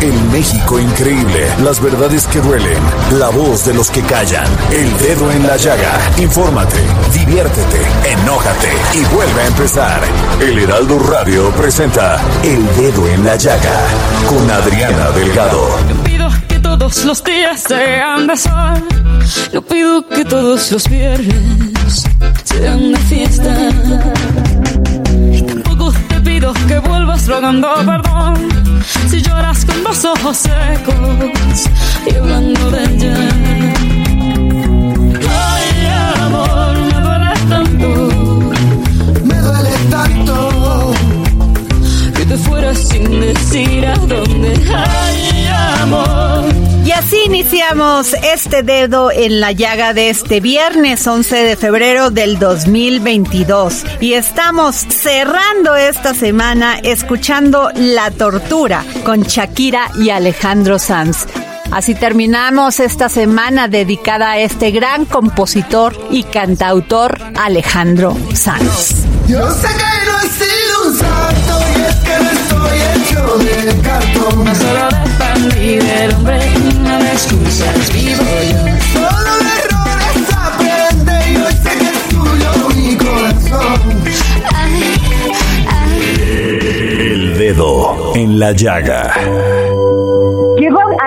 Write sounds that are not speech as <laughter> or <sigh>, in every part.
El México increíble, las verdades que duelen, la voz de los que callan, el dedo en la llaga. Infórmate, diviértete, enójate y vuelve a empezar. El Heraldo Radio presenta El Dedo en la Llaga con Adriana Delgado. Yo pido que todos los días sean de sol. Yo pido que todos los viernes sean de fiesta. Tampoco te pido que vuelvas rogando perdón. Si lloras con los ojos secos y hablando de ella. Ay, amor, me duele tanto. Me duele tanto. Que te fueras sin decir a dónde. Ay, amor. Y así iniciamos este dedo en la llaga de este viernes 11 de febrero del 2022. Y estamos cerrando esta semana escuchando La Tortura con Shakira y Alejandro Sanz. Así terminamos esta semana dedicada a este gran compositor y cantautor Alejandro Sanz. Yo de cartón. Solo de pan y del hombre, no de excusas vivo yo. Solo de errores aprende y hoy sé que es tuyo mi corazón. El Dedo en la Llaga.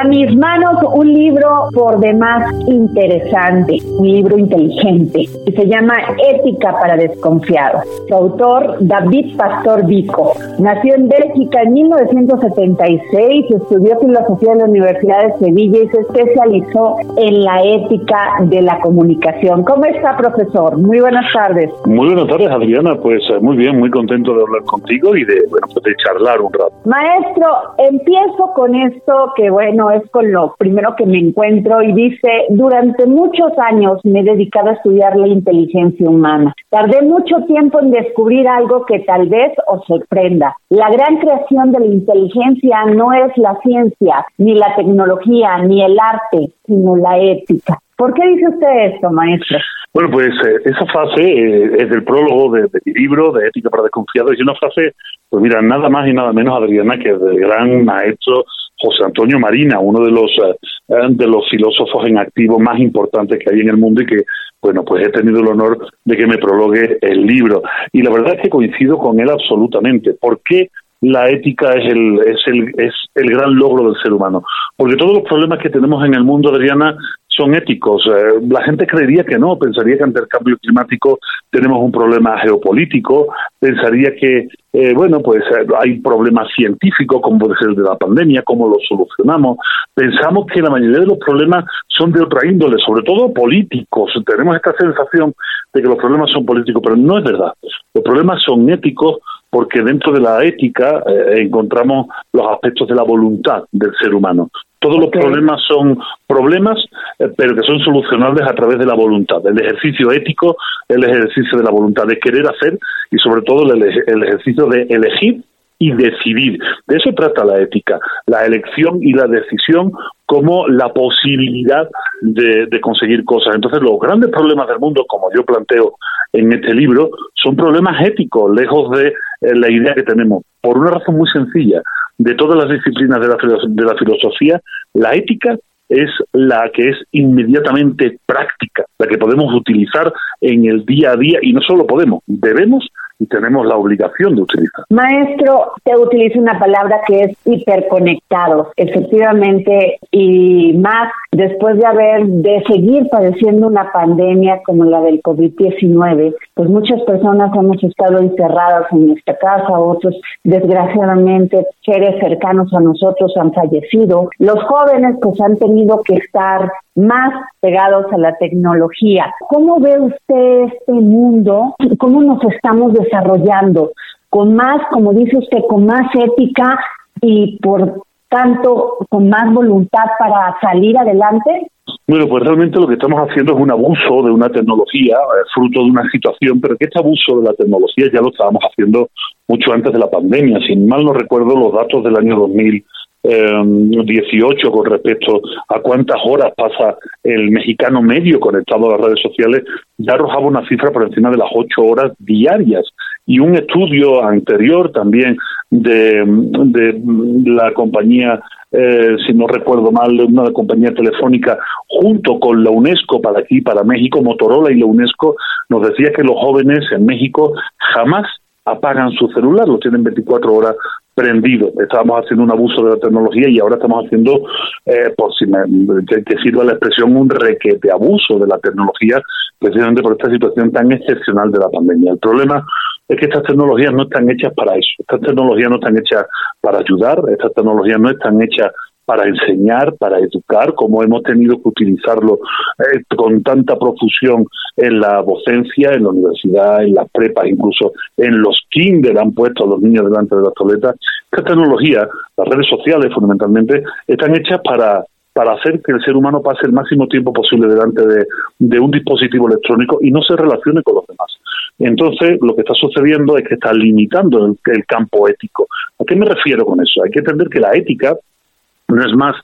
Mis manos un libro por demás interesante, un libro inteligente, que se llama Ética para Desconfiados. Su autor, David Pastor Vico, nació en Bélgica en 1976, estudió filosofía en la Universidad de Sevilla y se especializó en la ética de la comunicación. ¿Cómo está, profesor? Muy buenas tardes. Muy buenas tardes, Adriana. Pues eh, muy bien, muy contento de hablar contigo y de, bueno, pues de charlar un rato. Maestro, empiezo con esto que bueno, es con lo primero que me encuentro y dice, durante muchos años me he dedicado a estudiar la inteligencia humana. Tardé mucho tiempo en descubrir algo que tal vez os sorprenda. La gran creación de la inteligencia no es la ciencia, ni la tecnología, ni el arte, sino la ética. ¿Por qué dice usted esto, maestro? Bueno, pues eh, esa frase eh, es del prólogo de, de mi libro, de Ética para Desconfiados, y una frase, pues mira, nada más y nada menos, Adriana, que del gran maestro José Antonio Marina, uno de los eh, de los filósofos en activo más importantes que hay en el mundo y que, bueno, pues he tenido el honor de que me prologue el libro. Y la verdad es que coincido con él absolutamente. ¿Por qué la ética es el, es el, es el gran logro del ser humano? Porque todos los problemas que tenemos en el mundo, Adriana, son éticos. Eh, la gente creería que no, pensaría que ante el cambio climático tenemos un problema geopolítico, pensaría que, eh, bueno, pues eh, hay problemas científicos, como puede ser el de la pandemia, cómo los solucionamos. Pensamos que la mayoría de los problemas son de otra índole, sobre todo políticos. Tenemos esta sensación de que los problemas son políticos, pero no es verdad. Los problemas son éticos porque dentro de la ética eh, encontramos los aspectos de la voluntad del ser humano. Todos los problemas son problemas, eh, pero que son solucionables a través de la voluntad. El ejercicio ético, el ejercicio de la voluntad de querer hacer y sobre todo el, el ejercicio de elegir y decidir. De eso trata la ética, la elección y la decisión como la posibilidad de, de, conseguir cosas. Entonces, los grandes problemas del mundo, como yo planteo en este libro, son problemas éticos, lejos de eh, la idea que tenemos, por una razón muy sencilla. De todas las disciplinas de la, de la filosofía, la ética es la que es inmediatamente práctica, la que podemos utilizar en el día a día y no solo podemos, debemos y tenemos la obligación de utilizar. Maestro, te utiliza una palabra que es hiperconectados, efectivamente, y más después de haber, de seguir padeciendo una pandemia como la del COVID-19, pues muchas personas hemos estado encerradas en nuestra casa, otros desgraciadamente seres cercanos a nosotros han fallecido. Los jóvenes pues han tenido que estar más pegados a la tecnología. ¿Cómo ve usted este mundo? ¿Cómo nos estamos desarrollando? Con más, como dice usted, con más ética y por tanto con más voluntad para salir adelante? Bueno, pues realmente lo que estamos haciendo es un abuso de una tecnología, eh, fruto de una situación, pero que este abuso de la tecnología ya lo estábamos haciendo mucho antes de la pandemia. Sin mal no recuerdo los datos del año 2000 18 em, con respecto a cuántas horas pasa el mexicano medio conectado a las redes sociales, ya arrojaba una cifra por encima de las 8 horas diarias. Y un estudio anterior también de, de la compañía, eh, si no recuerdo mal, una compañía telefónica, junto con la UNESCO para aquí, para México, Motorola y la UNESCO, nos decía que los jóvenes en México jamás apagan su celular, lo tienen 24 horas prendido. Estábamos haciendo un abuso de la tecnología y ahora estamos haciendo, eh, por si me, sirva la expresión, un requete abuso de la tecnología, precisamente por esta situación tan excepcional de la pandemia. El problema es que estas tecnologías no están hechas para eso. Estas tecnologías no están hechas para ayudar, estas tecnologías no están hechas para enseñar, para educar, como hemos tenido que utilizarlo eh, con tanta profusión en la docencia, en la universidad, en las prepas, incluso en los kinder han puesto a los niños delante de las toletas. Esta tecnología, las redes sociales fundamentalmente, están hechas para para hacer que el ser humano pase el máximo tiempo posible delante de, de un dispositivo electrónico y no se relacione con los demás. Entonces, lo que está sucediendo es que está limitando el, el campo ético. ¿A qué me refiero con eso? Hay que entender que la ética no es más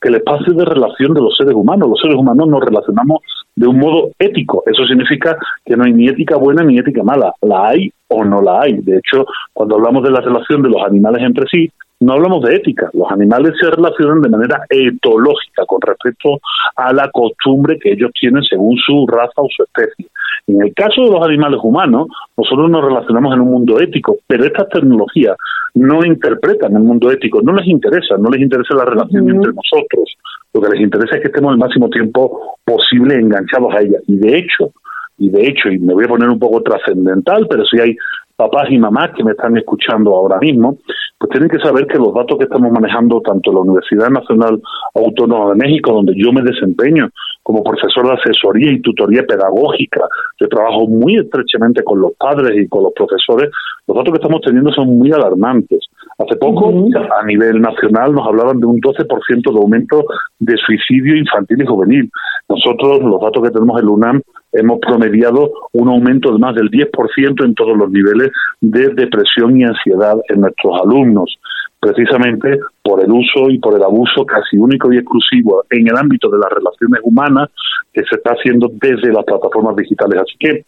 que el espacio de relación de los seres humanos. Los seres humanos nos relacionamos de un modo ético. Eso significa que no hay ni ética buena ni ética mala. La hay o no la hay. De hecho, cuando hablamos de la relación de los animales entre sí, no hablamos de ética. Los animales se relacionan de manera etológica con respecto a la costumbre que ellos tienen según su raza o su especie. En el caso de los animales humanos, nosotros nos relacionamos en un mundo ético, pero estas tecnologías no interpretan el mundo ético, no les interesa, no les interesa la relación entre nosotros. Lo que les interesa es que estemos el máximo tiempo posible enganchados a ella. Y de hecho, y de hecho, y me voy a poner un poco trascendental, pero si hay papás y mamás que me están escuchando ahora mismo, pues tienen que saber que los datos que estamos manejando tanto en la Universidad Nacional Autónoma de México, donde yo me desempeño como profesor de asesoría y tutoría pedagógica, yo trabajo muy estrechamente con los padres y con los profesores, los datos que estamos teniendo son muy alarmantes. Hace poco, a nivel nacional, nos hablaban de un 12% de aumento de suicidio infantil y juvenil. Nosotros, los datos que tenemos en la UNAM, hemos promediado un aumento de más del 10% en todos los niveles de depresión y ansiedad en nuestros alumnos, precisamente por el uso y por el abuso casi único y exclusivo en el ámbito de las relaciones humanas que se está haciendo desde las plataformas digitales. Así que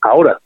ahora,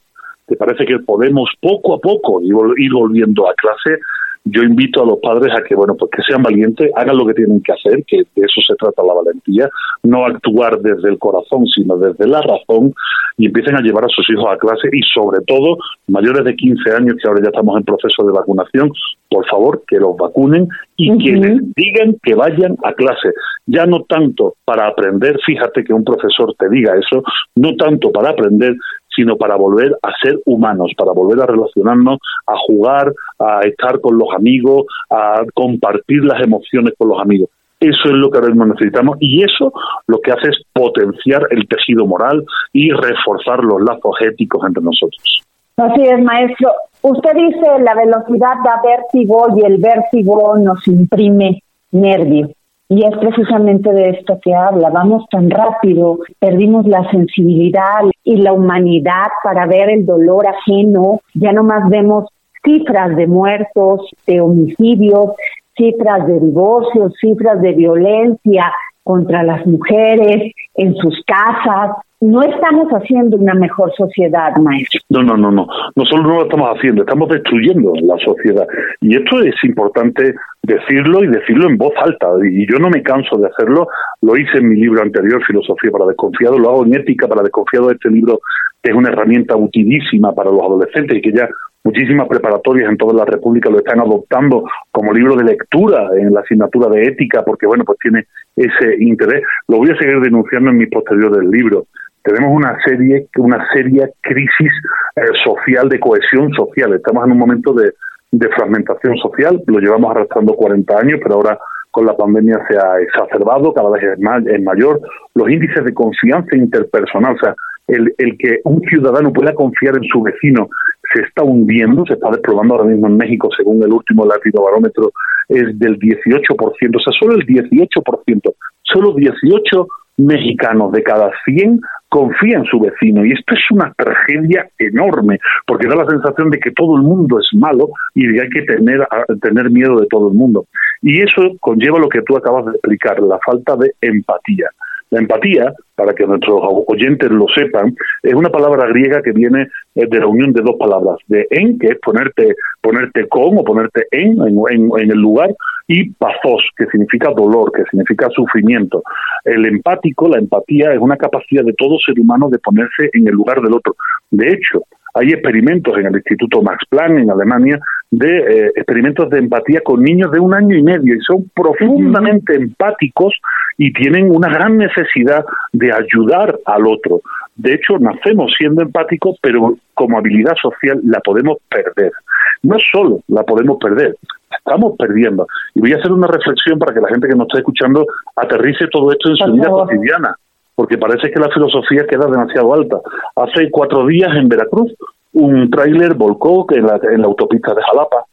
¿te parece que podemos poco a poco ir volviendo a clase? Yo invito a los padres a que, bueno, pues que sean valientes, hagan lo que tienen que hacer, que de eso se trata la valentía, no actuar desde el corazón, sino desde la razón, y empiecen a llevar a sus hijos a clase y sobre todo, mayores de 15 años, que ahora ya estamos en proceso de vacunación, por favor, que los vacunen y que les digan que vayan a clase. Ya no tanto para aprender, fíjate que un profesor te diga eso, no tanto para aprender, sino para volver a ser humanos, para volver a relacionarnos, a jugar, a estar con los amigos, a compartir las emociones con los amigos. Eso es lo que ahora mismo necesitamos y eso lo que hace es potenciar el tejido moral y reforzar los lazos éticos entre nosotros. Así es, maestro. Usted dice la velocidad da vértigo y el vértigo nos imprime nervio. Y es precisamente de esto que habla. Vamos tan rápido, perdimos la sensibilidad y la humanidad para ver el dolor ajeno. Ya no más vemos cifras de muertos, de homicidios, cifras de divorcios, cifras de violencia contra las mujeres en sus casas, no estamos haciendo una mejor sociedad, maestro. No, no, no, no. Nosotros no lo estamos haciendo, estamos destruyendo la sociedad. Y esto es importante decirlo y decirlo en voz alta. Y yo no me canso de hacerlo. Lo hice en mi libro anterior, Filosofía para Desconfiados, lo hago en Ética para Desconfiados. Este libro es una herramienta utilísima para los adolescentes y que ya muchísimas preparatorias en toda la República lo están adoptando como libro de lectura en la asignatura de ética, porque bueno, pues tiene ese interés. Lo voy a seguir denunciando en mi posterior libro tenemos una serie, una seria crisis eh, social, de cohesión social. Estamos en un momento de, de fragmentación social, lo llevamos arrastrando 40 años, pero ahora con la pandemia se ha exacerbado, cada vez es, más, es mayor. Los índices de confianza interpersonal, o sea, el, el que un ciudadano pueda confiar en su vecino se está hundiendo, se está desplomando ahora mismo en México, según el último latino barómetro, es del 18%, o sea, solo el 18%, solo 18 mexicanos de cada 100 confía en su vecino y esto es una tragedia enorme porque da la sensación de que todo el mundo es malo y de que hay que tener, tener miedo de todo el mundo. Y eso conlleva lo que tú acabas de explicar, la falta de empatía. La empatía, para que nuestros oyentes lo sepan, es una palabra griega que viene eh, de la unión de dos palabras, de en, que es ponerte, ponerte con o ponerte en, en, en el lugar, y pathos, que significa dolor, que significa sufrimiento. El empático, la empatía, es una capacidad de todo ser humano de ponerse en el lugar del otro. De hecho, hay experimentos en el Instituto Max Planck en Alemania de eh, experimentos de empatía con niños de un año y medio y son profundamente empáticos y tienen una gran necesidad de ayudar al otro. De hecho, nacemos siendo empáticos, pero como habilidad social la podemos perder. No solo la podemos perder, estamos perdiendo. Y voy a hacer una reflexión para que la gente que nos está escuchando aterrice todo esto en su vida cotidiana, porque parece que la filosofía queda demasiado alta. Hace cuatro días en Veracruz, un tráiler volcó en la, en la autopista de Jalapa.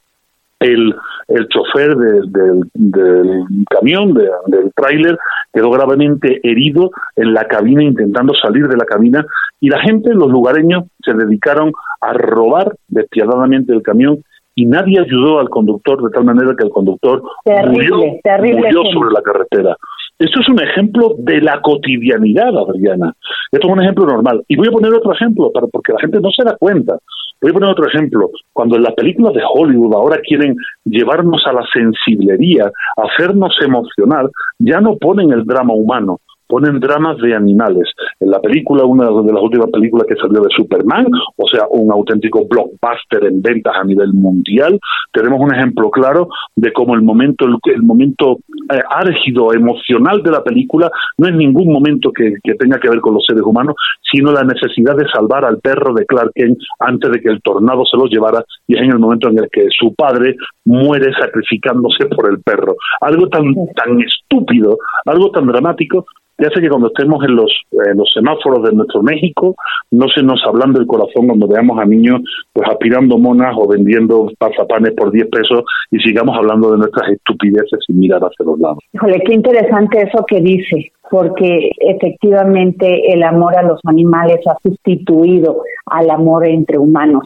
El, el chofer del, del camión, del tráiler, quedó gravemente herido en la cabina intentando salir de la cabina y la gente, los lugareños, se dedicaron a robar despiadadamente el camión y nadie ayudó al conductor de tal manera que el conductor murió, murió sobre la carretera. Esto es un ejemplo de la cotidianidad, Adriana. Esto es un ejemplo normal. Y voy a poner otro ejemplo, para, porque la gente no se da cuenta. Voy a poner otro ejemplo. Cuando en las películas de Hollywood ahora quieren llevarnos a la sensiblería, hacernos emocionar, ya no ponen el drama humano, ponen dramas de animales. En la película, una de las últimas películas que salió de Superman, o sea, un auténtico blockbuster en ventas a nivel mundial, tenemos un ejemplo claro de cómo el momento, el, momento eh, álgido, emocional de la película no es ningún momento que, que, tenga que ver con los seres humanos, sino la necesidad de salvar al perro de Clark Kent antes de que el tornado se lo llevara y es en el momento en el que su padre muere sacrificándose por el perro. Algo tan, tan estúpido, algo tan dramático ya hace que cuando estemos en los, los semáforos de nuestro México no se nos hablando del corazón cuando veamos a niños pues aspirando monas o vendiendo pasapanes por 10 pesos y sigamos hablando de nuestras estupideces sin mirar hacia los lados. Híjole, qué interesante eso que dice, porque efectivamente el amor a los animales ha sustituido al amor entre humanos.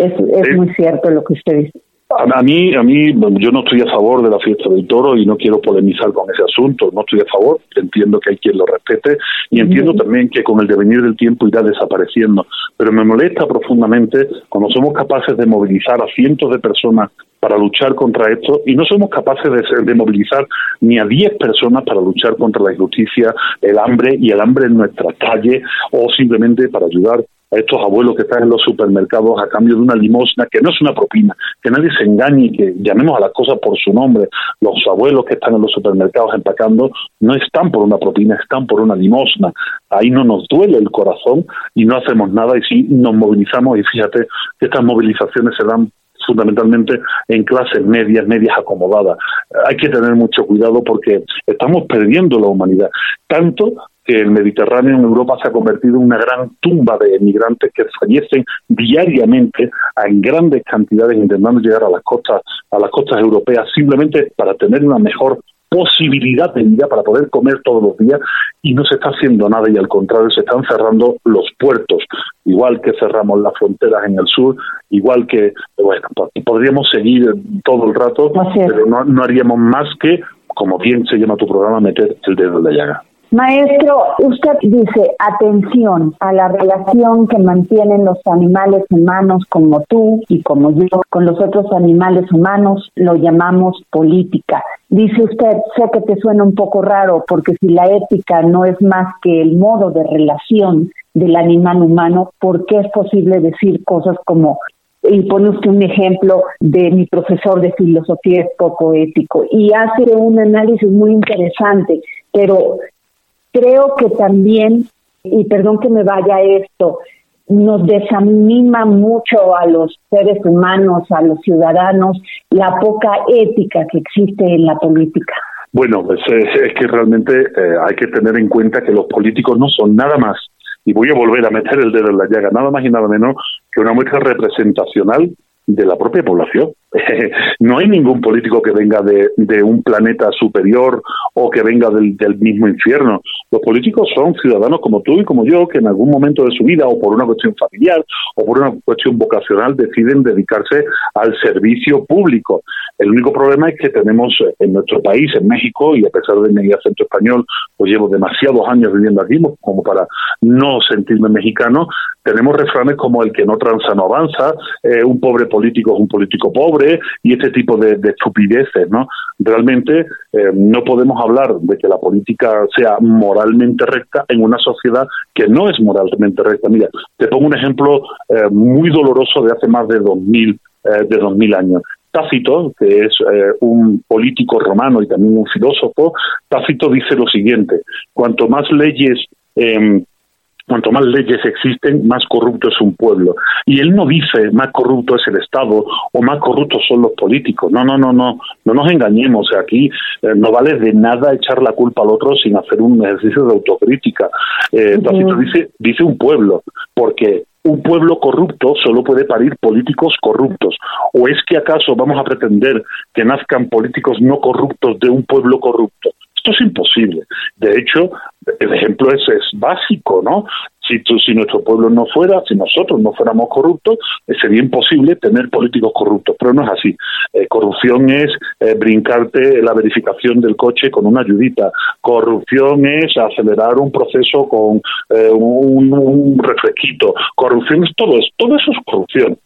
Es, es muy cierto lo que usted dice. A mí, a mí, yo no estoy a favor de la fiesta del toro y no quiero polemizar con ese asunto. No estoy a favor. Entiendo que hay quien lo respete y entiendo también que con el devenir del tiempo irá desapareciendo. Pero me molesta profundamente cuando somos capaces de movilizar a cientos de personas para luchar contra esto y no somos capaces de, de movilizar ni a 10 personas para luchar contra la injusticia, el hambre y el hambre en nuestra calle o simplemente para ayudar a estos abuelos que están en los supermercados a cambio de una limosna, que no es una propina, que nadie se engañe y que llamemos a las cosas por su nombre. Los abuelos que están en los supermercados empacando no están por una propina, están por una limosna. Ahí no nos duele el corazón y no hacemos nada y sí nos movilizamos y fíjate que estas movilizaciones se dan fundamentalmente en clases medias, medias acomodadas. Hay que tener mucho cuidado porque estamos perdiendo la humanidad, tanto que el Mediterráneo en Europa se ha convertido en una gran tumba de emigrantes que fallecen diariamente en grandes cantidades intentando llegar a las costas a las costas europeas simplemente para tener una mejor posibilidad de vida para poder comer todos los días y no se está haciendo nada y al contrario se están cerrando los puertos igual que cerramos las fronteras en el sur, igual que, bueno, podríamos seguir todo el rato, pero no, no haríamos más que, como bien se llama tu programa, meter el dedo en la llaga. Maestro, usted dice atención a la relación que mantienen los animales humanos como tú y como yo con los otros animales humanos, lo llamamos política. Dice usted, sé que te suena un poco raro porque si la ética no es más que el modo de relación del animal humano, ¿por qué es posible decir cosas como y pone usted un ejemplo de mi profesor de filosofía es poco ético y hace un análisis muy interesante, pero creo que también, y perdón que me vaya esto, nos desanima mucho a los seres humanos, a los ciudadanos, la poca ética que existe en la política. Bueno, pues es, que realmente eh, hay que tener en cuenta que los políticos no son nada más, y voy a volver a meter el dedo en la llaga, nada más y nada menos que una muestra representacional de la propia población. <laughs> no hay ningún político que venga de, un planeta superior o que venga del, mismo infierno. Los políticos son ciudadanos como tú y como yo que en algún momento de su vida o por una cuestión familiar o por una cuestión vocacional deciden dedicarse al servicio público. El único problema es que tenemos en nuestro país, en México, y a pesar de mi acento español, pues llevo demasiados años viviendo aquí como para no sentirme mexicano, tenemos refranes como el que no transa no avanza, eh, un pobre político es un político pobre y este tipo de, estupideces, ¿no? Realmente eh, no podemos hablar de que la política sea moralmente recta en una sociedad que no es moralmente recta. Mira, te pongo un ejemplo eh, muy doloroso de hace más de dos mil de dos mil años. Tácito, que es un político romano y también un filósofo, Tácito dice lo siguiente, cuanto más leyes eh, Cuanto más leyes existen, más corrupto es un pueblo. Y él no dice más corrupto es el Estado o más corruptos son los políticos. No, no, no, no. No nos engañemos. Aquí eh, no vale de nada echar la culpa al otro sin hacer un ejercicio de autocrítica. Eh, dice, dice un pueblo, porque un pueblo corrupto solo puede parir políticos corruptos. ¿O es que acaso vamos a pretender que nazcan políticos no corruptos de un pueblo corrupto? Esto es imposible. De hecho, el ejemplo es, es básico, ¿no? Si, si nuestro pueblo no fuera, si nosotros no fuéramos corruptos, eh, sería imposible tener políticos corruptos, pero no es así. Eh, corrupción es eh, brincarte la verificación del coche con una ayudita. Corrupción es acelerar un proceso con un, un refresquito. Corrupción es todo, es, todo eso es corrupción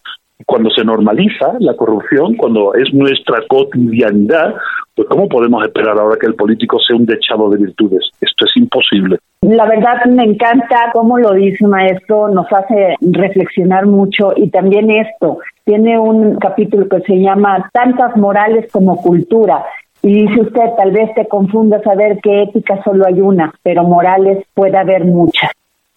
cuando se normaliza la corrupción, cuando es nuestra cotidianidad, pues ¿cómo podemos esperar ahora que el político sea un dechado de virtudes? Esto es imposible. La verdad me encanta cómo lo dice maestro, nos hace reflexionar mucho y también esto, tiene un capítulo que se llama Tantas morales como cultura. Y dice usted, tal vez te confunda saber que ética solo hay una, pero morales puede haber muchas.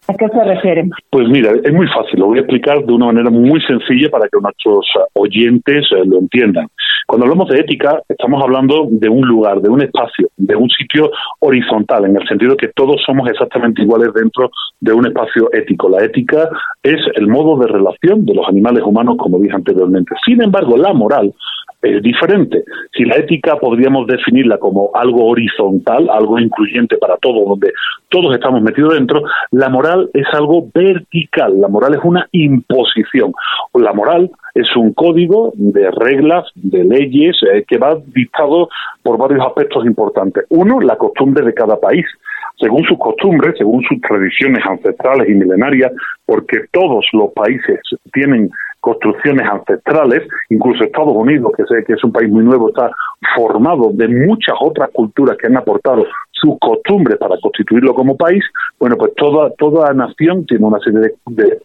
¿A qué se refiere? Pues mira, es muy fácil, lo voy a explicar de una manera muy sencilla para que nuestros oyentes eh, lo entiendan. Cuando hablamos de ética, estamos hablando de un lugar, de un espacio, de un sitio horizontal, en el sentido que todos somos exactamente iguales dentro de un espacio ético. La ética es el modo de relación de los animales humanos, como dije anteriormente. Sin embargo, la moral es diferente. Si la ética podríamos definirla como algo horizontal, algo incluyente para todos, donde todos estamos metidos dentro, la moral es algo vertical. La moral es una imposición. La moral es un código de reglas, de leyes, eh, que va dictado por varios aspectos importantes. Uno, la costumbre de cada país según sus costumbres, según sus tradiciones ancestrales y milenarias, porque todos los países tienen construcciones ancestrales, incluso Estados Unidos, que sé que es un país muy nuevo, está formado de muchas otras culturas que han aportado sus costumbres para constituirlo como país, bueno, pues toda, toda nación tiene una serie de,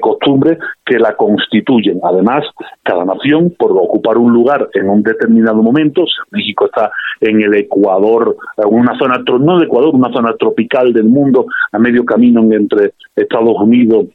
costumbres que la constituyen. Además, cada nación, por ocupar un lugar en un determinado momento, México está en el Ecuador, una zona, no el Ecuador, una zona tropical del mundo, a medio camino entre Estados Unidos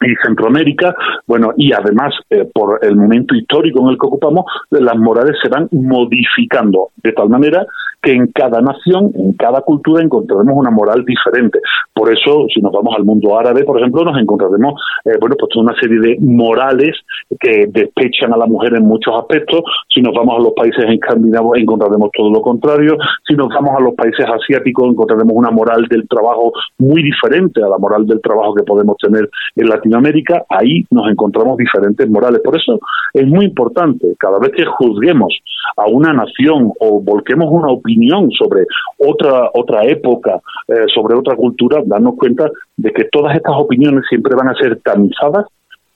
y Centroamérica, bueno, y además eh, por el momento histórico en el que ocupamos, las morales se van modificando de tal manera que en cada nación, en cada cultura encontraremos una moral diferente. Por eso, si nos vamos al mundo árabe, por ejemplo, nos encontraremos, eh, bueno, pues una serie de morales que despechan a la mujer en muchos aspectos. Si nos vamos a los países escandinavos, encontraremos todo lo contrario. Si nos vamos a los países asiáticos, encontraremos una moral del trabajo muy diferente a la moral del trabajo que podemos tener en Latinoamérica Latinoamérica, ahí nos encontramos diferentes morales. Por eso es muy importante, cada vez que juzguemos a una nación o volquemos una opinión sobre otra, otra época, eh, sobre otra cultura, darnos cuenta de que todas estas opiniones siempre van a ser tamizadas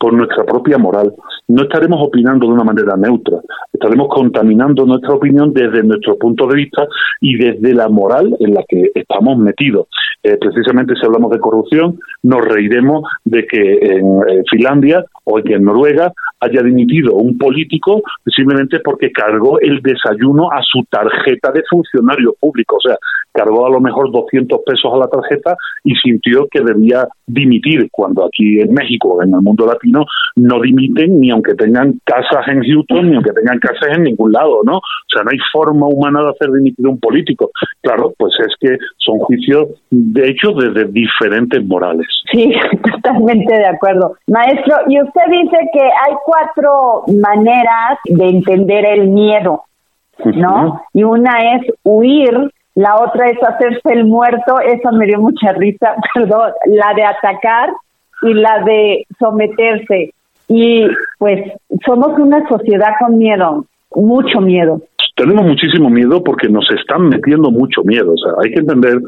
por nuestra propia moral. No estaremos opinando de una manera neutra, estaremos contaminando nuestra opinión desde nuestro punto de vista y desde la moral en la que estamos metidos. Eh, precisamente si hablamos de corrupción, nos reiremos de que en Finlandia o que en Noruega haya dimitido un político simplemente porque cargó el desayuno a su tarjeta de funcionario público. O sea, cargó a lo mejor 200 pesos a la tarjeta y sintió que debía dimitir, cuando aquí en México, en el mundo latino, no dimiten ni aunque tengan casas en Houston, ni aunque tengan casas en ningún lado, ¿no? O sea, no hay forma humana de hacer dimitir un político. Claro, pues es que son juicios, de hecho, desde diferentes morales. Sí, <laughs> totalmente de acuerdo. Maestro, y usted dice que hay cuatro maneras de entender el miedo, ¿no? Y una es huir, la otra es hacerse el muerto, esa me dio mucha risa, <laughs> perdón, la de atacar y la de someterse. Y pues somos una sociedad con miedo, mucho miedo. Tenemos muchísimo miedo porque nos están metiendo mucho miedo. O sea, hay que entender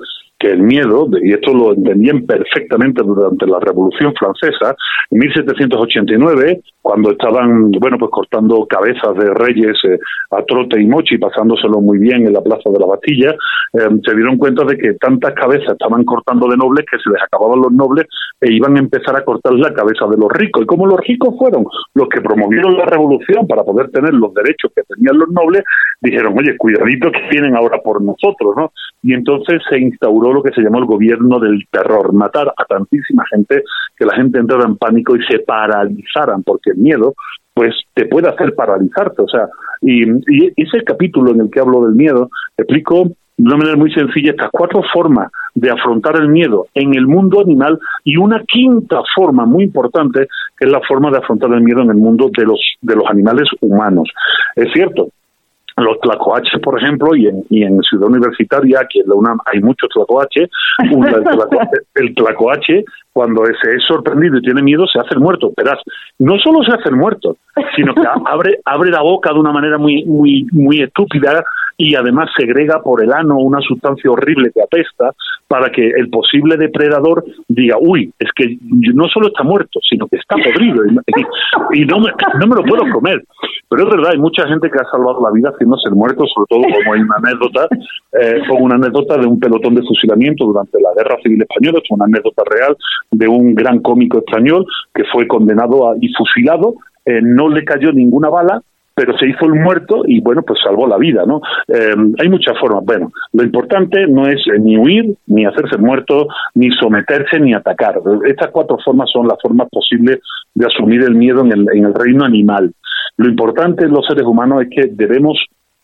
que el miedo, y esto lo entendían perfectamente durante la Revolución Francesa, en 1789, cuando estaban, bueno, pues cortando cabezas de reyes eh, a trote y mochi, pasándoselo muy bien en la Plaza de la Bastilla, eh, se dieron cuenta de que tantas cabezas estaban cortando de nobles que se les acababan los nobles e iban a empezar a cortar la cabeza de los ricos. Y como los ricos fueron los que promovieron la revolución para poder tener los derechos que tenían los nobles, dijeron, oye, cuidadito que vienen ahora por nosotros, ¿no? Y entonces se instauró lo que se llamó el gobierno del terror, matar a tantísima gente que la gente entrara en pánico y se paralizaran, porque el miedo pues te puede hacer paralizarte, o sea, y, ese capítulo en el que hablo del miedo, explico de una manera muy sencilla estas cuatro formas de afrontar el miedo en el mundo animal y una quinta forma muy importante que es la forma de afrontar el miedo en el mundo de los de los animales humanos. Es cierto, los tlacoaches, por ejemplo, y en, y en Ciudad Universitaria, aquí en la UNAM hay muchos <laughs> tlacoaches, el, tlacoache, cuando se es sorprendido y tiene miedo, se hace el muerto. Verás, no solo se hace el muerto, sino que <laughs> abre, abre la boca de una manera muy, muy, muy estúpida y además segrega por el ano una sustancia horrible que apesta para que el posible depredador diga, uy, es que no solo está muerto, sino que está podrido y, no, me, no me lo puedo comer. Pero es verdad, hay mucha gente que ha salvado la vida haciéndose el muerto, sobre todo como hay una anécdota, eh, una anécdota de un pelotón de fusilamiento durante la Guerra Civil Española, es una anécdota real de un gran cómico español que fue condenado a, y fusilado, eh, no le cayó ninguna bala, pero se hizo el muerto y bueno, pues salvó la vida, ¿no? Eh, hay muchas formas. Bueno, lo importante no es ni huir, ni hacerse muerto, ni someterse, ni atacar. Estas cuatro formas son las formas posibles de asumir el miedo en el, en el reino animal. Lo importante en los seres humanos es que debemos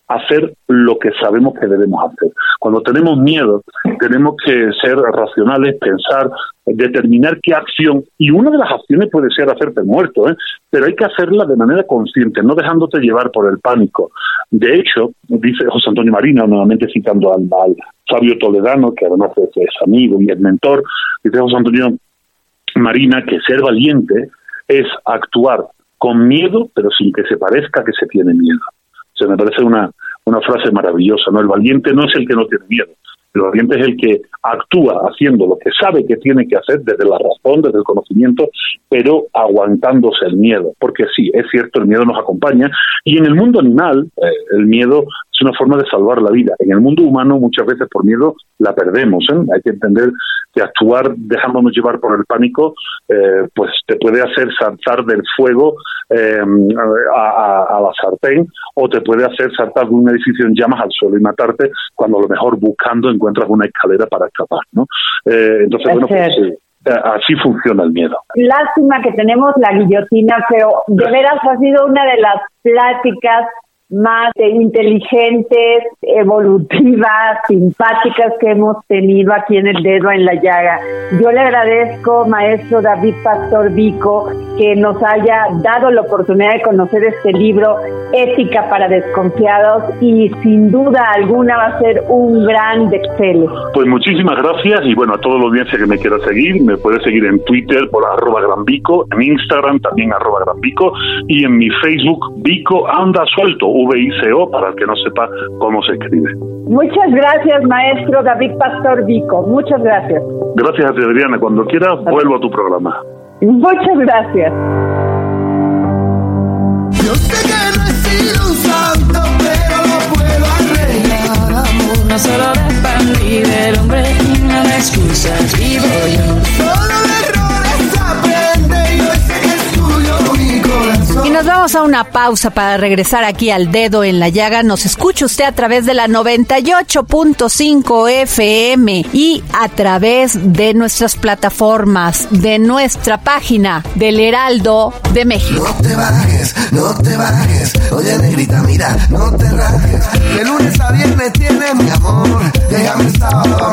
hacer lo que sabemos que debemos hacer. Cuando tenemos miedo, tenemos que ser racionales, pensar, determinar qué acción, y una de las acciones puede ser hacerte muerto, ¿eh? pero hay que hacerla de manera consciente, no dejándote llevar por el pánico. De hecho, dice José Antonio Marina, nuevamente citando al, al Fabio Toledano, que además es, es amigo y es mentor, dice José Antonio Marina que ser valiente es actuar con miedo, pero sin que se parezca que se tiene miedo. Se me parece una, una frase maravillosa, ¿no? El valiente no es el que no tiene miedo, el valiente es el que actúa haciendo lo que sabe que tiene que hacer desde la razón, desde el conocimiento, pero aguantándose el miedo. Porque sí, es cierto, el miedo nos acompaña. Y en el mundo animal, eh, el miedo es una forma de salvar la vida. En el mundo humano, muchas veces por miedo, la perdemos. ¿eh? Hay que entender que actuar dejándonos llevar por el pánico, eh, pues te puede hacer saltar del fuego a, a la sartén o te puede hacer saltar de un edificio en llamas al suelo y matarte cuando a lo mejor buscando encuentras una escalera para escapar, ¿no? Eh, entonces, bueno, pues eh, así funciona el miedo. Lástima que tenemos la guillotina, pero de veras ha sido una de las pláticas más inteligentes, evolutivas, simpáticas que hemos tenido aquí en el dedo en la llaga. Yo le agradezco, maestro David Pastor Vico, que nos haya dado la oportunidad de conocer este libro, Ética para Desconfiados, y sin duda alguna va a ser un gran bestseller. Pues muchísimas gracias y bueno, a toda la audiencia que me quiera seguir, me puede seguir en Twitter por arroba granvico, en Instagram también arroba granvico y en mi Facebook Vico Anda Suelto, V-I-C-O, para el que no sepa cómo se escribe. Muchas gracias, maestro David Pastor Vico. Muchas gracias. Gracias a ti, Adriana. Cuando quieras, vuelvo a tu programa. Muchas gracias. Yo sé que no he sido un santo, pero lo puedo arreglar, amor. No solo dependí del hombre, no me excusas, vivo yo. Solo nos vamos a una pausa para regresar aquí al dedo en la llaga. Nos escucha usted a través de la 98.5 FM y a través de nuestras plataformas, de nuestra página del Heraldo de México. No te bajes, no te bajes. Oye, negrita, mira, no te rajes. De lunes a viernes tienes mi amor. Déjame el sábado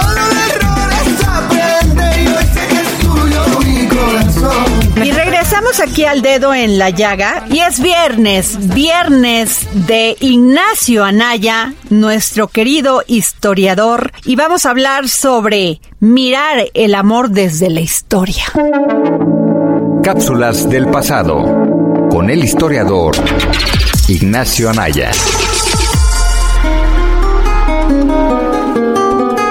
Regresamos aquí al dedo en la llaga y es viernes, viernes de Ignacio Anaya, nuestro querido historiador, y vamos a hablar sobre mirar el amor desde la historia. Cápsulas del pasado con el historiador Ignacio Anaya.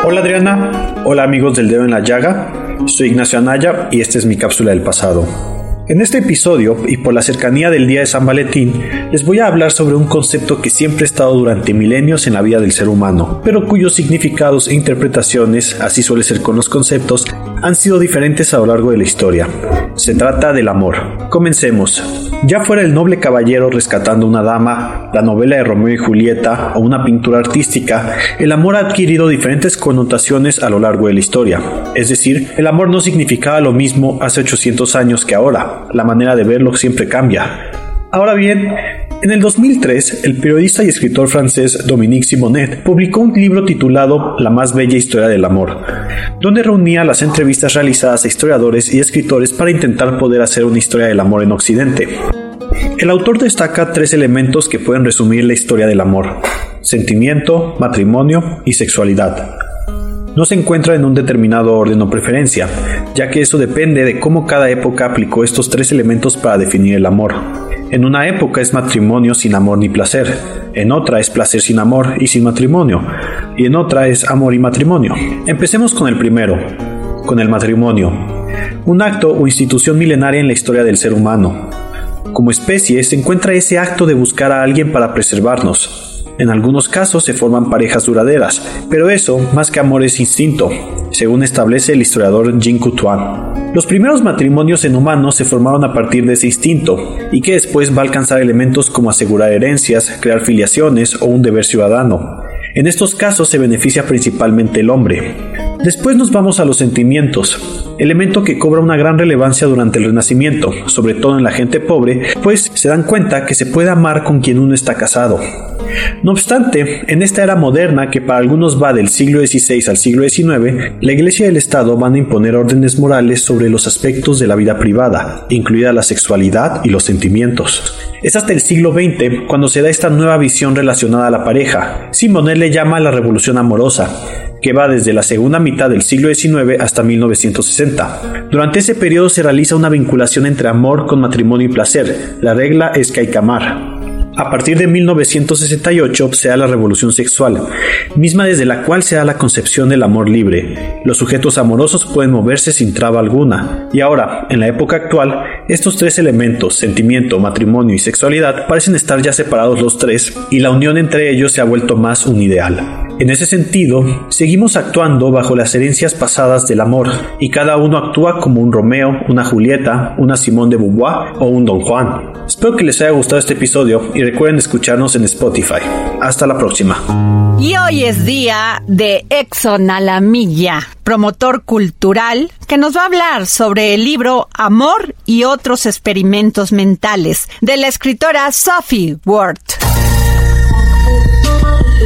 Hola Adriana, hola amigos del dedo en la llaga, soy Ignacio Anaya y esta es mi cápsula del pasado. En este episodio, y por la cercanía del día de San Valentín, les voy a hablar sobre un concepto que siempre ha estado durante milenios en la vida del ser humano, pero cuyos significados e interpretaciones, así suele ser con los conceptos, han sido diferentes a lo largo de la historia. Se trata del amor. Comencemos. Ya fuera el noble caballero rescatando una dama, la novela de Romeo y Julieta o una pintura artística, el amor ha adquirido diferentes connotaciones a lo largo de la historia. Es decir, el amor no significaba lo mismo hace 800 años que ahora. La manera de verlo siempre cambia. Ahora bien, en el 2003, el periodista y escritor francés Dominique Simonet publicó un libro titulado La más bella historia del amor, donde reunía las entrevistas realizadas a historiadores y escritores para intentar poder hacer una historia del amor en Occidente. El autor destaca tres elementos que pueden resumir la historia del amor, sentimiento, matrimonio y sexualidad. No se encuentra en un determinado orden o preferencia, ya que eso depende de cómo cada época aplicó estos tres elementos para definir el amor. En una época es matrimonio sin amor ni placer, en otra es placer sin amor y sin matrimonio, y en otra es amor y matrimonio. Empecemos con el primero, con el matrimonio, un acto o institución milenaria en la historia del ser humano. Como especie se encuentra ese acto de buscar a alguien para preservarnos, en algunos casos se forman parejas duraderas, pero eso, más que amor, es instinto, según establece el historiador Jean Coutuan. Los primeros matrimonios en humanos se formaron a partir de ese instinto, y que después va a alcanzar elementos como asegurar herencias, crear filiaciones o un deber ciudadano. En estos casos se beneficia principalmente el hombre. Después nos vamos a los sentimientos, elemento que cobra una gran relevancia durante el Renacimiento, sobre todo en la gente pobre, pues se dan cuenta que se puede amar con quien uno está casado. No obstante, en esta era moderna que para algunos va del siglo XVI al siglo XIX, la Iglesia y el Estado van a imponer órdenes morales sobre los aspectos de la vida privada, incluida la sexualidad y los sentimientos. Es hasta el siglo XX cuando se da esta nueva visión relacionada a la pareja. Simonet le llama la revolución amorosa, que va desde la segunda mitad del siglo XIX hasta 1960. Durante ese periodo se realiza una vinculación entre amor con matrimonio y placer. La regla es que hay que amar. A partir de 1968 se da la revolución sexual, misma desde la cual se da la concepción del amor libre. Los sujetos amorosos pueden moverse sin traba alguna. Y ahora, en la época actual, estos tres elementos, sentimiento, matrimonio y sexualidad, parecen estar ya separados los tres y la unión entre ellos se ha vuelto más un ideal. En ese sentido, seguimos actuando bajo las herencias pasadas del amor, y cada uno actúa como un Romeo, una Julieta, una Simón de Beauvoir o un Don Juan. Espero que les haya gustado este episodio y recuerden escucharnos en Spotify. Hasta la próxima. Y hoy es día de Exxon a la Milla, promotor cultural, que nos va a hablar sobre el libro Amor y otros experimentos mentales de la escritora Sophie Ward.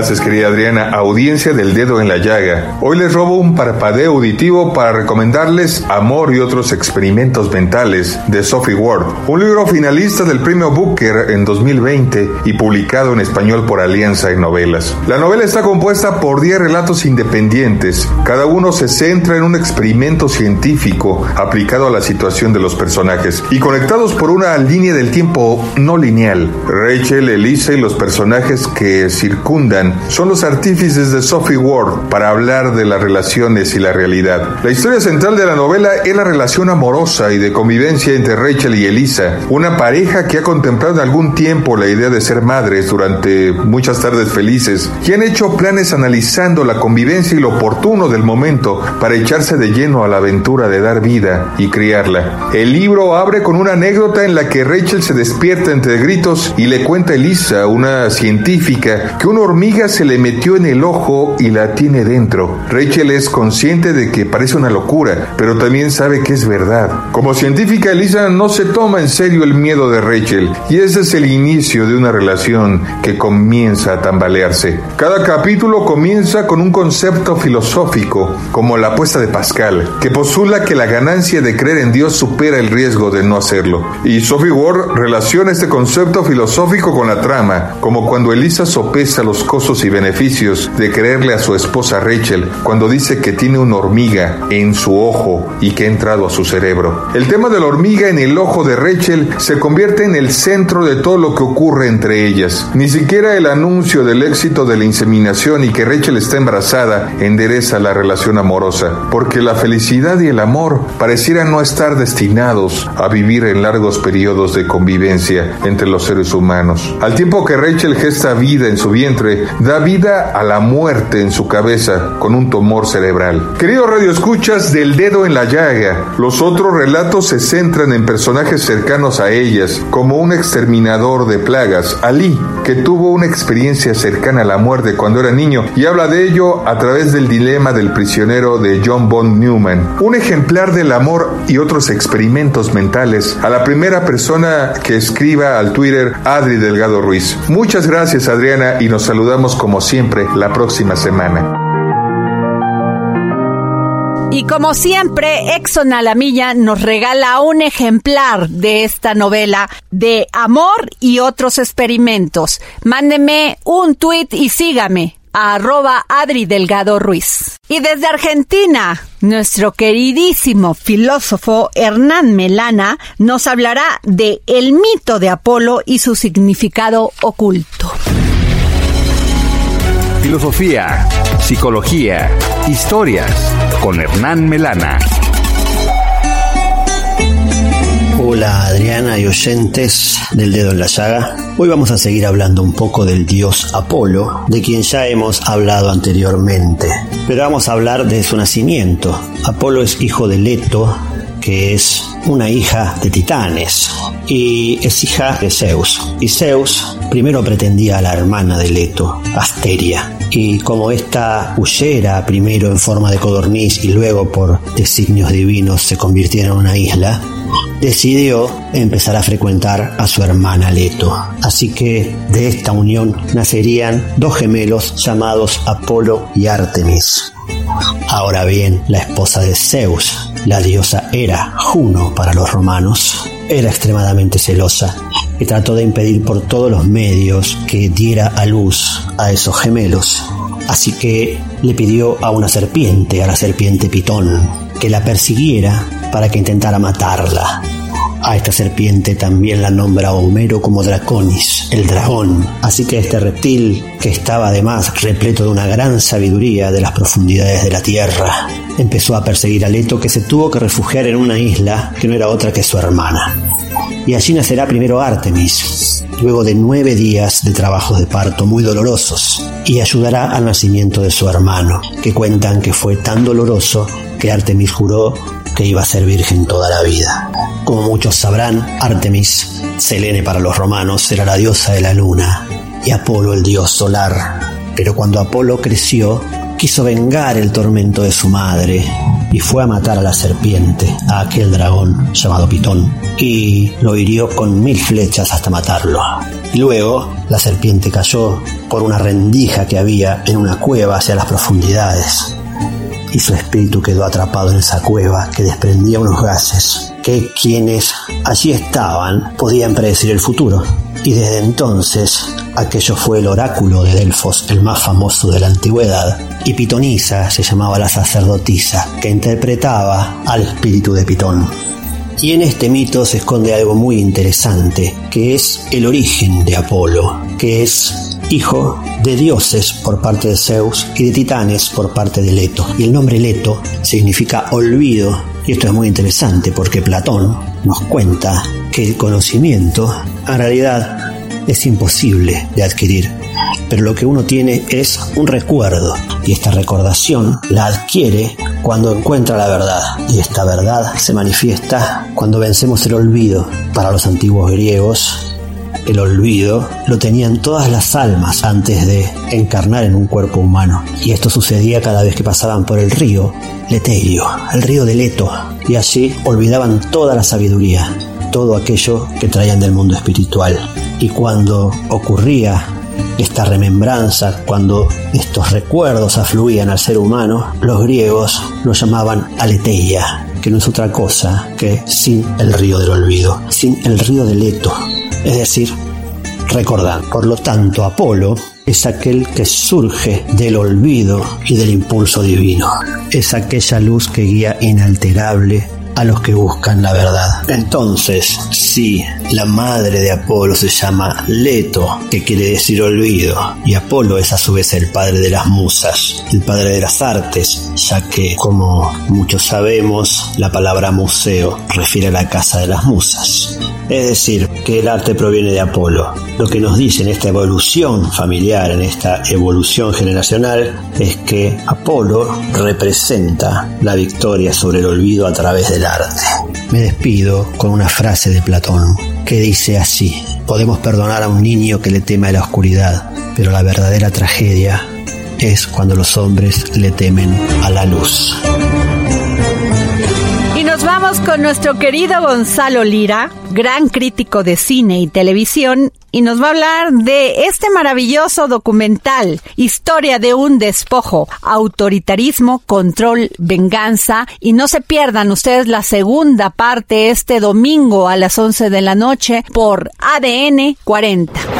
Gracias, querida Adriana. Audiencia del dedo en la llaga. Hoy les robo un parpadeo auditivo para recomendarles Amor y otros experimentos mentales de Sophie Ward, un libro finalista del premio Booker en 2020 y publicado en español por Alianza en Novelas. La novela está compuesta por 10 relatos independientes. Cada uno se centra en un experimento científico aplicado a la situación de los personajes y conectados por una línea del tiempo no lineal. Rachel, Elisa y los personajes que circundan son los artífices de Sophie Ward para hablar de las relaciones y la realidad. La historia central de la novela es la relación amorosa y de convivencia entre Rachel y Elisa, una pareja que ha contemplado algún tiempo la idea de ser madres durante muchas tardes felices y han hecho planes analizando la convivencia y lo oportuno del momento para echarse de lleno a la aventura de dar vida y criarla. El libro abre con una anécdota en la que Rachel se despierta entre gritos y le cuenta a Elisa, una científica, que un hormiga se le metió en el ojo y la tiene dentro. Rachel es consciente de que parece una locura, pero también sabe que es verdad. Como científica, Elisa no se toma en serio el miedo de Rachel, y ese es el inicio de una relación que comienza a tambalearse. Cada capítulo comienza con un concepto filosófico, como la apuesta de Pascal, que postula que la ganancia de creer en Dios supera el riesgo de no hacerlo. Y Sophie Ward relaciona este concepto filosófico con la trama, como cuando Elisa sopesa los y beneficios de creerle a su esposa Rachel cuando dice que tiene una hormiga en su ojo y que ha entrado a su cerebro. El tema de la hormiga en el ojo de Rachel se convierte en el centro de todo lo que ocurre entre ellas. Ni siquiera el anuncio del éxito de la inseminación y que Rachel está embarazada endereza la relación amorosa, porque la felicidad y el amor parecieran no estar destinados a vivir en largos periodos de convivencia entre los seres humanos. Al tiempo que Rachel gesta vida en su vientre, da vida a la muerte en su cabeza con un tumor cerebral. Queridos radioescuchas del dedo en la llaga, los otros relatos se centran en personajes cercanos a ellas, como un exterminador de plagas, Ali, que tuvo una experiencia cercana a la muerte cuando era niño y habla de ello a través del dilema del prisionero de John Bond Newman, un ejemplar del amor y otros experimentos mentales a la primera persona que escriba al Twitter Adri Delgado Ruiz. Muchas gracias Adriana y nos saludamos como siempre la próxima semana. Y como siempre, Exxon a la nos regala un ejemplar de esta novela de amor y otros experimentos. Mándeme un tweet y sígame arroba Adri Delgado Ruiz. Y desde Argentina, nuestro queridísimo filósofo Hernán Melana nos hablará de el mito de Apolo y su significado oculto filosofía, psicología, historias con Hernán Melana. Hola Adriana y oyentes del dedo en la llaga. Hoy vamos a seguir hablando un poco del dios Apolo, de quien ya hemos hablado anteriormente. Pero vamos a hablar de su nacimiento. Apolo es hijo de Leto, que es una hija de Titanes y es hija de Zeus. Y Zeus primero pretendía a la hermana de Leto, Asteria, y como esta huyera primero en forma de codorniz y luego por designios divinos se convirtiera en una isla, decidió empezar a frecuentar a su hermana Leto. Así que de esta unión nacerían dos gemelos llamados Apolo y Artemis. Ahora bien, la esposa de Zeus, la diosa Hera, Juno para los romanos, era extremadamente celosa y trató de impedir por todos los medios que diera a luz a esos gemelos. Así que le pidió a una serpiente, a la serpiente Pitón, que la persiguiera para que intentara matarla. A esta serpiente también la nombra Homero como Draconis, el dragón. Así que este reptil, que estaba además repleto de una gran sabiduría de las profundidades de la tierra, empezó a perseguir a Leto que se tuvo que refugiar en una isla que no era otra que su hermana. Y allí nacerá primero Artemis, luego de nueve días de trabajos de parto muy dolorosos, y ayudará al nacimiento de su hermano, que cuentan que fue tan doloroso que Artemis juró que iba a ser virgen toda la vida. Como muchos sabrán, Artemis, Selene para los romanos, era la diosa de la luna y Apolo el dios solar. Pero cuando Apolo creció, quiso vengar el tormento de su madre y fue a matar a la serpiente, a aquel dragón llamado Pitón, y lo hirió con mil flechas hasta matarlo. Luego, la serpiente cayó por una rendija que había en una cueva hacia las profundidades y su espíritu quedó atrapado en esa cueva que desprendía unos gases que quienes allí estaban podían predecir el futuro. Y desde entonces aquello fue el oráculo de Delfos, el más famoso de la antigüedad, y Pitonisa se llamaba la sacerdotisa, que interpretaba al espíritu de Pitón. Y en este mito se esconde algo muy interesante, que es el origen de Apolo, que es hijo de dioses por parte de Zeus y de titanes por parte de Leto. Y el nombre Leto significa olvido. Y esto es muy interesante porque Platón nos cuenta que el conocimiento en realidad es imposible de adquirir. Pero lo que uno tiene es un recuerdo y esta recordación la adquiere cuando encuentra la verdad. Y esta verdad se manifiesta cuando vencemos el olvido. Para los antiguos griegos, el olvido lo tenían todas las almas antes de encarnar en un cuerpo humano. Y esto sucedía cada vez que pasaban por el río Leterio, el río de Leto, y allí olvidaban toda la sabiduría, todo aquello que traían del mundo espiritual. Y cuando ocurría esta remembranza, cuando estos recuerdos afluían al ser humano, los griegos lo llamaban aleteia, que no es otra cosa que sin el río del olvido, sin el río de Leto, es decir, recordar. Por lo tanto, Apolo es aquel que surge del olvido y del impulso divino. Es aquella luz que guía inalterable a los que buscan la verdad. Entonces, si la madre de Apolo se llama Leto, que quiere decir olvido, y Apolo es a su vez el padre de las musas, el padre de las artes, ya que, como muchos sabemos, la palabra museo refiere a la casa de las musas. Es decir, que el arte proviene de Apolo. Lo que nos dice en esta evolución familiar, en esta evolución generacional, es que Apolo representa la victoria sobre el olvido a través del arte. Me despido con una frase de Platón que dice así, podemos perdonar a un niño que le teme a la oscuridad, pero la verdadera tragedia es cuando los hombres le temen a la luz. Y nos vamos con nuestro querido Gonzalo Lira, gran crítico de cine y televisión, y nos va a hablar de este maravilloso documental, Historia de un despojo, autoritarismo, control, venganza, y no se pierdan ustedes la segunda parte este domingo a las 11 de la noche por ADN 40.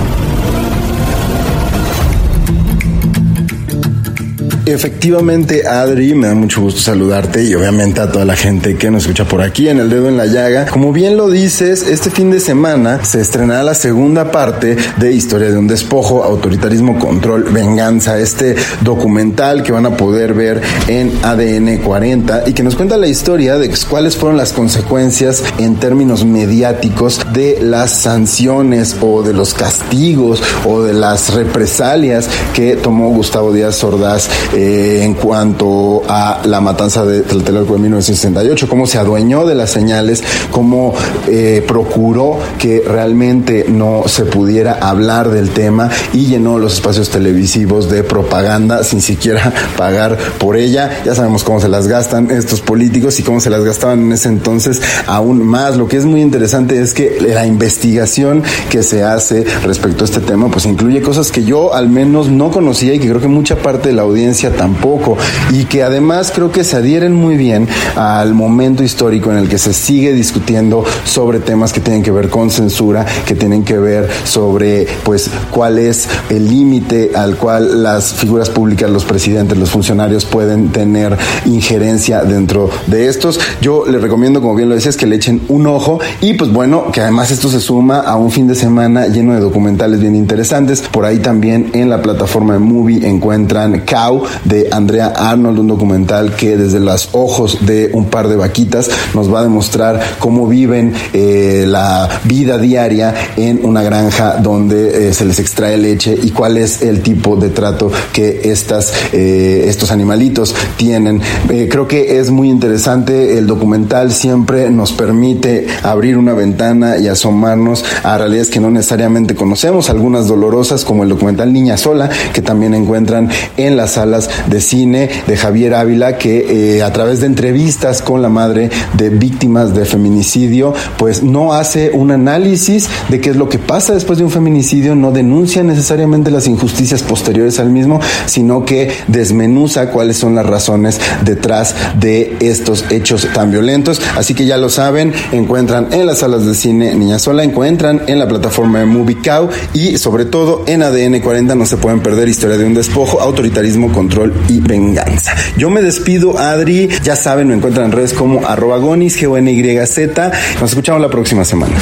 Efectivamente, Adri, me da mucho gusto saludarte y obviamente a toda la gente que nos escucha por aquí en El Dedo en la Llaga. Como bien lo dices, este fin de semana se estrenará la segunda parte de Historia de un despojo, autoritarismo, control, venganza, este documental que van a poder ver en ADN 40 y que nos cuenta la historia de cuáles fueron las consecuencias en términos mediáticos de las sanciones o de los castigos o de las represalias que tomó Gustavo Díaz Ordaz en cuanto a la matanza de Tlatelolco de 1968, cómo se adueñó de las señales, cómo eh, procuró que realmente no se pudiera hablar del tema y llenó los espacios televisivos de propaganda sin siquiera <laughs> pagar por ella. Ya sabemos cómo se las gastan estos políticos y cómo se las gastaban en ese entonces aún más. Lo que es muy interesante es que la investigación que se hace respecto a este tema pues incluye cosas que yo al menos no conocía y que creo que mucha parte de la audiencia tampoco y que además creo que se adhieren muy bien al momento histórico en el que se sigue discutiendo sobre temas que tienen que ver con censura, que tienen que ver sobre pues cuál es el límite al cual las figuras públicas, los presidentes, los funcionarios pueden tener injerencia dentro de estos. Yo les recomiendo, como bien lo decías, que le echen un ojo y pues bueno, que además esto se suma a un fin de semana lleno de documentales bien interesantes. Por ahí también en la plataforma de Movie encuentran Cow de Andrea Arnold, un documental que desde los ojos de un par de vaquitas nos va a demostrar cómo viven eh, la vida diaria en una granja donde eh, se les extrae leche y cuál es el tipo de trato que estas, eh, estos animalitos tienen. creo que es muy interesante, el documental siempre nos permite abrir una ventana y asomarnos a realidades que no necesariamente conocemos, algunas dolorosas como el documental Niña Sola, que también encuentran en las salas de cine de Javier Ávila, que eh, a través de entrevistas con la madre de víctimas de feminicidio, pues no hace un análisis de qué es lo que pasa después de un feminicidio, no denuncia necesariamente las injusticias posteriores al mismo, sino que desmenuza cuáles son las razones detrás de estos hechos tan violentos. Así que ya lo saben, encuentran en las salas de cine Niña Sola, encuentran en la plataforma de MovieCow y sobre todo en ADN 40 no se pueden perder Historia de un despojo, autoritarismo, control y venganza. Yo me despido, Adri. Ya saben, me encuentran en redes como arroba gonis, g o n y z Nos escuchamos la próxima semana.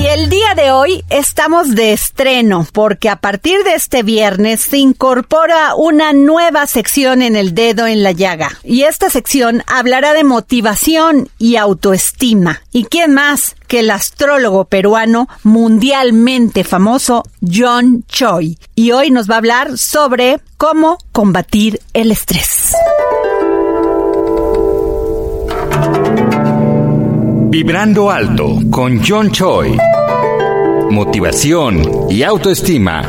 Y el día de hoy estamos de estreno porque a partir de este viernes se incorpora una nueva sección en el dedo en la llaga. Y esta sección hablará de motivación y autoestima. ¿Y quién más que el astrólogo peruano mundialmente famoso John Choi? Y hoy nos va a hablar sobre cómo combatir el estrés. Vibrando alto con John Choi. Motivación y autoestima.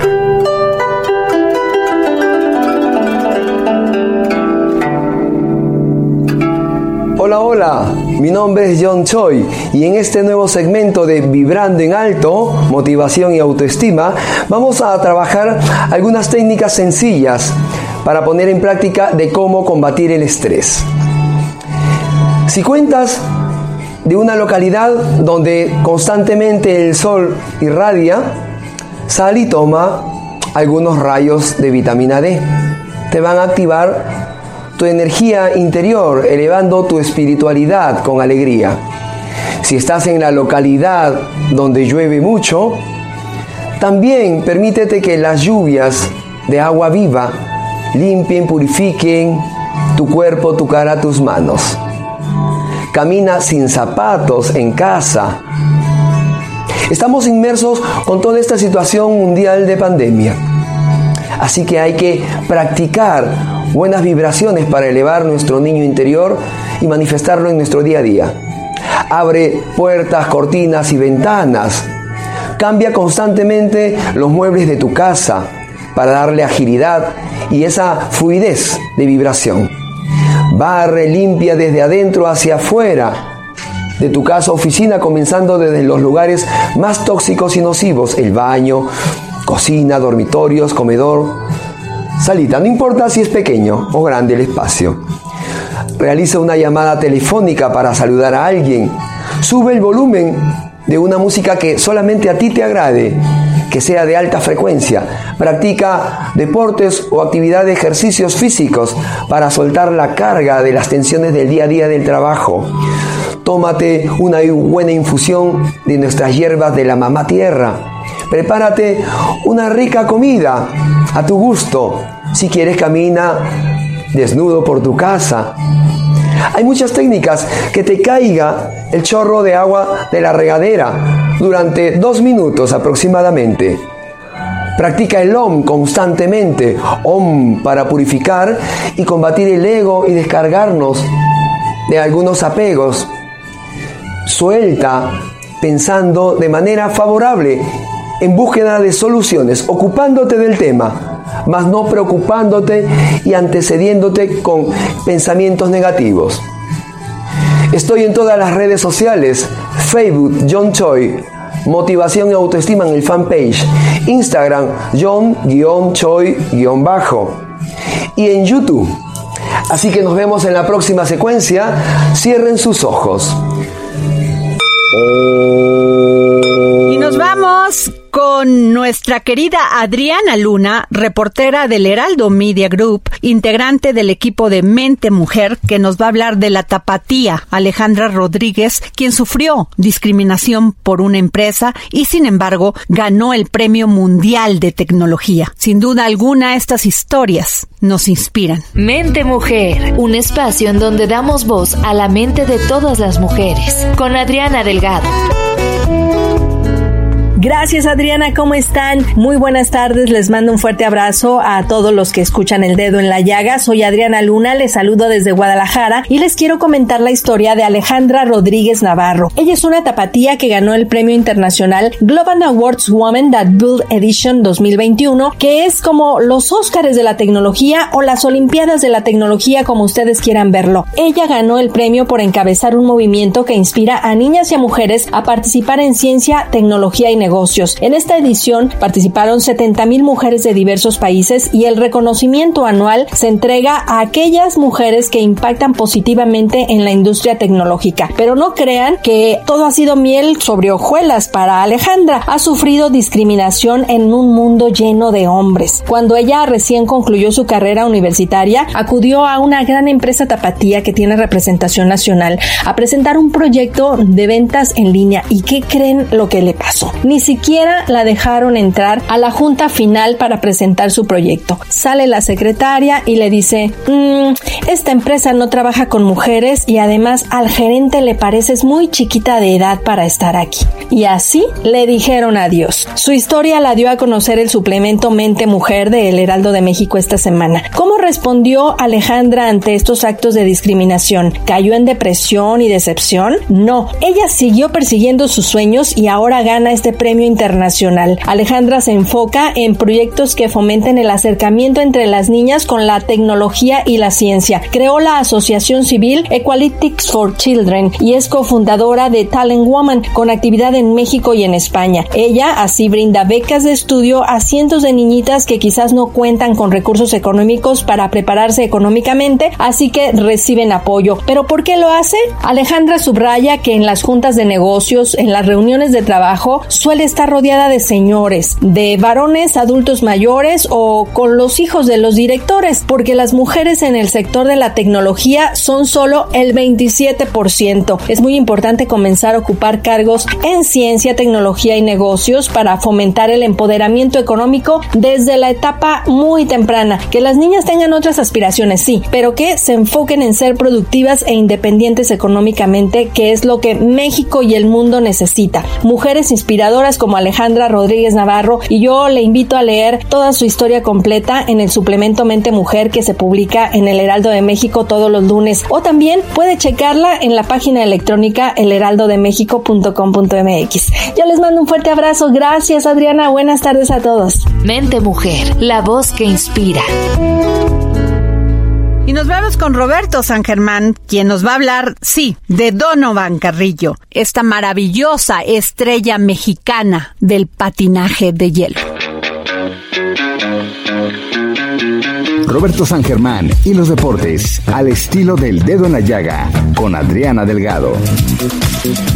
Hola, hola, mi nombre es John Choi y en este nuevo segmento de Vibrando en Alto, Motivación y Autoestima, vamos a trabajar algunas técnicas sencillas para poner en práctica de cómo combatir el estrés. Si cuentas de una localidad donde constantemente el sol irradia, sal y toma algunos rayos de vitamina D. Te van a activar tu energía interior, elevando tu espiritualidad con alegría. Si estás en la localidad donde llueve mucho, también permítete que las lluvias de agua viva limpien, purifiquen tu cuerpo, tu cara, tus manos camina sin zapatos en casa. Estamos inmersos con toda esta situación mundial de pandemia. Así que hay que practicar buenas vibraciones para elevar nuestro niño interior y manifestarlo en nuestro día a día. Abre puertas, cortinas y ventanas. Cambia constantemente los muebles de tu casa para darle agilidad y esa fluidez de vibración. Barre, limpia desde adentro hacia afuera de tu casa oficina, comenzando desde los lugares más tóxicos y nocivos, el baño, cocina, dormitorios, comedor, salita, no importa si es pequeño o grande el espacio. Realiza una llamada telefónica para saludar a alguien. Sube el volumen de una música que solamente a ti te agrade que sea de alta frecuencia. Practica deportes o actividad de ejercicios físicos para soltar la carga de las tensiones del día a día del trabajo. Tómate una buena infusión de nuestras hierbas de la mamá tierra. Prepárate una rica comida a tu gusto. Si quieres camina desnudo por tu casa. Hay muchas técnicas que te caiga el chorro de agua de la regadera durante dos minutos aproximadamente. Practica el OM constantemente, OM para purificar y combatir el ego y descargarnos de algunos apegos. Suelta pensando de manera favorable en búsqueda de soluciones, ocupándote del tema, mas no preocupándote y antecediéndote con pensamientos negativos. Estoy en todas las redes sociales, Facebook John Choi, Motivación y Autoestima en el fanpage, Instagram John-Choi-Bajo y en YouTube. Así que nos vemos en la próxima secuencia. Cierren sus ojos. Y nos vamos con nuestra querida Adriana Luna, reportera del Heraldo Media Group, integrante del equipo de Mente Mujer, que nos va a hablar de la tapatía, Alejandra Rodríguez, quien sufrió discriminación por una empresa y sin embargo ganó el Premio Mundial de Tecnología. Sin duda alguna, estas historias nos inspiran. Mente Mujer, un espacio en donde damos voz a la mente de todas las mujeres, con Adriana Delgado. Gracias Adriana, ¿cómo están? Muy buenas tardes, les mando un fuerte abrazo a todos los que escuchan el dedo en la llaga. Soy Adriana Luna, les saludo desde Guadalajara y les quiero comentar la historia de Alejandra Rodríguez Navarro. Ella es una tapatía que ganó el premio internacional Global Awards Woman That Build Edition 2021, que es como los Óscares de la tecnología o las Olimpiadas de la tecnología como ustedes quieran verlo. Ella ganó el premio por encabezar un movimiento que inspira a niñas y a mujeres a participar en ciencia, tecnología y en esta edición participaron 70 mil mujeres de diversos países y el reconocimiento anual se entrega a aquellas mujeres que impactan positivamente en la industria tecnológica. Pero no crean que todo ha sido miel sobre hojuelas para Alejandra. Ha sufrido discriminación en un mundo lleno de hombres. Cuando ella recién concluyó su carrera universitaria, acudió a una gran empresa tapatía que tiene representación nacional a presentar un proyecto de ventas en línea. ¿Y qué creen lo que le pasó? Ni siquiera la dejaron entrar a la junta final para presentar su proyecto. Sale la secretaria y le dice, mm, esta empresa no trabaja con mujeres y además al gerente le pareces muy chiquita de edad para estar aquí. Y así le dijeron adiós. Su historia la dio a conocer el suplemento Mente Mujer de El Heraldo de México esta semana. ¿Cómo respondió Alejandra ante estos actos de discriminación? ¿Cayó en depresión y decepción? No, ella siguió persiguiendo sus sueños y ahora gana este premio internacional. Alejandra se enfoca en proyectos que fomenten el acercamiento entre las niñas con la tecnología y la ciencia. Creó la asociación civil Equalitics for Children y es cofundadora de Talent Woman con actividad en México y en España. Ella así brinda becas de estudio a cientos de niñitas que quizás no cuentan con recursos económicos para prepararse económicamente, así que reciben apoyo. ¿Pero por qué lo hace? Alejandra subraya que en las juntas de negocios, en las reuniones de trabajo, suele está rodeada de señores, de varones adultos mayores o con los hijos de los directores, porque las mujeres en el sector de la tecnología son solo el 27%. Es muy importante comenzar a ocupar cargos en ciencia, tecnología y negocios para fomentar el empoderamiento económico desde la etapa muy temprana. Que las niñas tengan otras aspiraciones, sí, pero que se enfoquen en ser productivas e independientes económicamente, que es lo que México y el mundo necesita. Mujeres inspiradoras como Alejandra Rodríguez Navarro y yo le invito a leer toda su historia completa en el suplemento Mente Mujer que se publica en el Heraldo de México todos los lunes o también puede checarla en la página electrónica elheraldodemexico.com.mx. Yo les mando un fuerte abrazo. Gracias Adriana. Buenas tardes a todos. Mente Mujer, la voz que inspira. Y nos vemos con Roberto San Germán, quien nos va a hablar, sí, de Donovan Carrillo, esta maravillosa estrella mexicana del patinaje de hielo. Roberto San Germán y los deportes al estilo del dedo en la llaga con Adriana Delgado.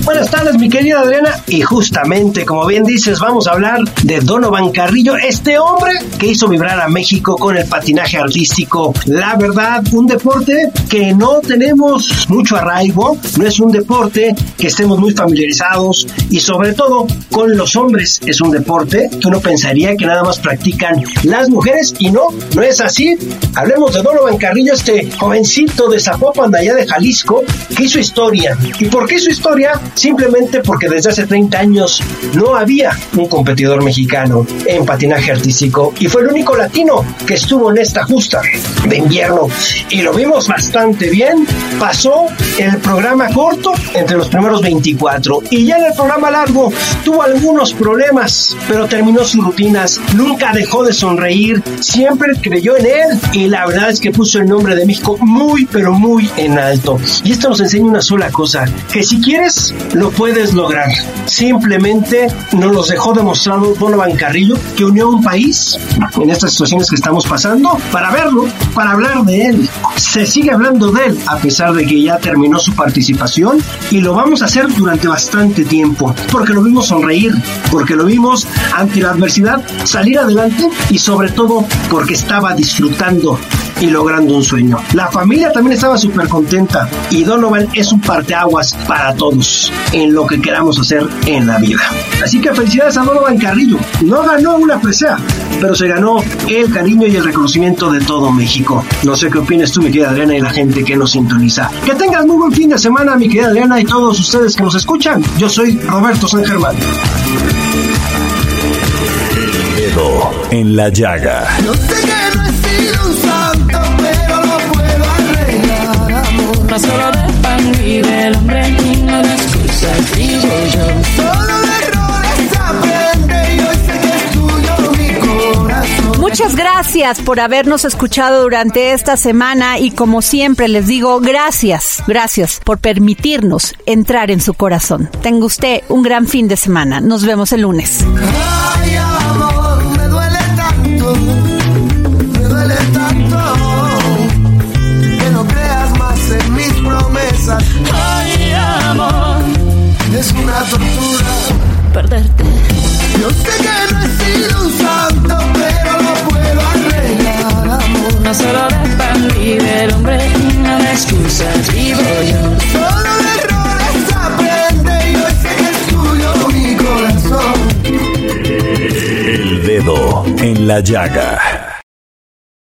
Buenas tardes, mi querida Adriana. Y justamente, como bien dices, vamos a hablar de Donovan Carrillo, este hombre que hizo vibrar a México con el patinaje artístico. La verdad, un deporte que no tenemos mucho arraigo, no es un deporte que estemos muy familiarizados y sobre todo con los hombres es un deporte que uno pensaría que nada más practican las mujeres y no, no es así. Hablemos de Donovan Carrillo, este jovencito de Zapopan, de de Jalisco, que hizo historia. ¿Y por qué hizo historia? Simplemente porque desde hace 30 años no había un competidor mexicano en patinaje artístico y fue el único latino que estuvo en esta justa de invierno y lo vimos bastante bien. Pasó el programa corto entre los primeros 24 y ya en el programa largo tuvo algunos problemas, pero terminó sus rutinas, nunca dejó de sonreír, siempre creyó en él y la verdad es que puso el nombre de México muy pero muy en alto. Y esto nos enseña una sola cosa, que si quieres lo puedes lograr. Simplemente nos los dejó demostrado Donovan Carrillo que unió un país en estas situaciones que estamos pasando para verlo, para hablar de él. Se sigue hablando de él a pesar de que ya terminó su participación y lo vamos a hacer durante bastante tiempo porque lo vimos sonreír, porque lo vimos ante la adversidad salir adelante y sobre todo porque estaba disfrutando y logrando un sueño. La familia también estaba súper contenta y Donovan es un parteaguas para todos en lo que queramos hacer en la vida. Así que felicidades a Donovan Carrillo. No ganó una presea, pero se ganó el cariño y el reconocimiento de todo México. No sé qué opinas tú, mi querida Adriana, y la gente que nos sintoniza. Que tengas muy buen fin de semana, mi querida Adriana, y todos ustedes que nos escuchan. Yo soy Roberto San Germán. El dedo en la llaga. No No solo de pan vive el hombre, no de excusas digo yo. Solo de errores aprende y hoy sé que es tuyo mi corazón. Muchas gracias por habernos escuchado durante esta semana y como siempre les digo, gracias, gracias por permitirnos entrar en su corazón. Tenga usted un gran fin de semana. Nos vemos el lunes. Ay, en la llaga.